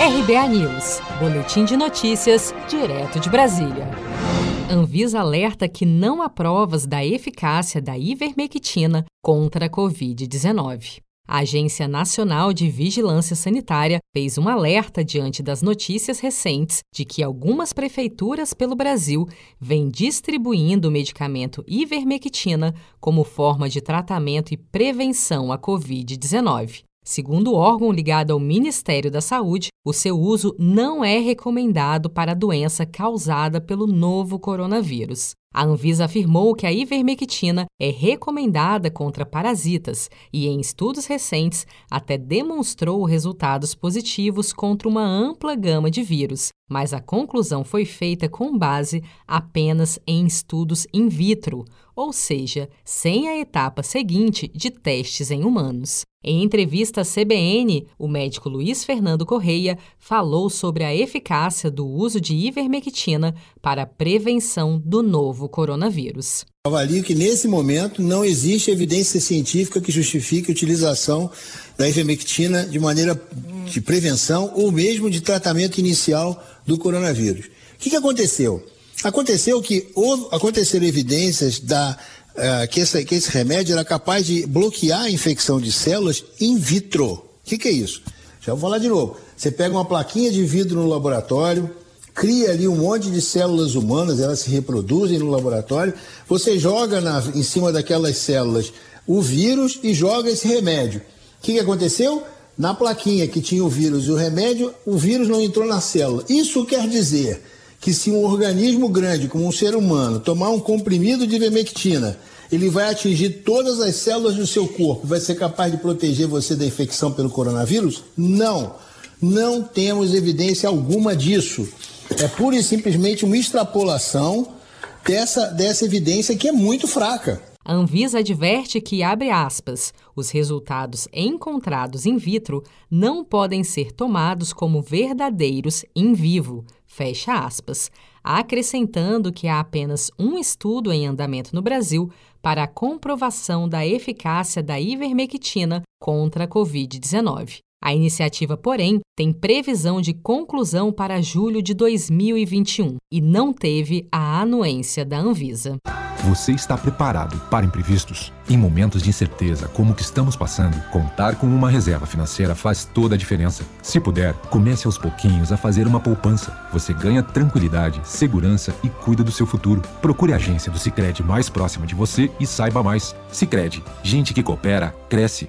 RBA News, Boletim de Notícias, direto de Brasília. Anvisa alerta que não há provas da eficácia da ivermectina contra a Covid-19. A Agência Nacional de Vigilância Sanitária fez um alerta diante das notícias recentes de que algumas prefeituras pelo Brasil vêm distribuindo o medicamento ivermectina como forma de tratamento e prevenção à Covid-19. Segundo o órgão ligado ao Ministério da Saúde, o seu uso não é recomendado para a doença causada pelo novo coronavírus. A Anvisa afirmou que a ivermectina é recomendada contra parasitas e, em estudos recentes, até demonstrou resultados positivos contra uma ampla gama de vírus, mas a conclusão foi feita com base apenas em estudos in vitro, ou seja, sem a etapa seguinte de testes em humanos. Em entrevista à CBN, o médico Luiz Fernando Correia falou sobre a eficácia do uso de ivermectina para a prevenção do novo coronavírus. Avalio que nesse momento não existe evidência científica que justifique a utilização da ivermectina de maneira de prevenção ou mesmo de tratamento inicial do coronavírus. O que, que aconteceu? Aconteceu que houve, aconteceram evidências da, uh, que, essa, que, esse remédio era capaz de bloquear a infecção de células in vitro. O que, que é isso? Já vou falar de novo. Você pega uma plaquinha de vidro no laboratório, cria ali um monte de células humanas, elas se reproduzem no laboratório, você joga na, em cima daquelas células o vírus e joga esse remédio. O que, que aconteceu? Na plaquinha que tinha o vírus e o remédio, o vírus não entrou na célula. Isso quer dizer que se um organismo grande, como um ser humano, tomar um comprimido de ivermectina, ele vai atingir todas as células do seu corpo, vai ser capaz de proteger você da infecção pelo coronavírus? Não. Não temos evidência alguma disso. É pura e simplesmente uma extrapolação dessa, dessa evidência que é muito fraca. A Anvisa adverte que, abre aspas, os resultados encontrados in vitro não podem ser tomados como verdadeiros em vivo, fecha aspas, acrescentando que há apenas um estudo em andamento no Brasil para a comprovação da eficácia da ivermectina contra a Covid-19. A iniciativa, porém, tem previsão de conclusão para julho de 2021 e não teve a anuência da Anvisa. Você está preparado para imprevistos? Em momentos de incerteza como o que estamos passando, contar com uma reserva financeira faz toda a diferença. Se puder, comece aos pouquinhos a fazer uma poupança. Você ganha tranquilidade, segurança e cuida do seu futuro. Procure a agência do Sicredi mais próxima de você e saiba mais. Sicredi, gente que coopera cresce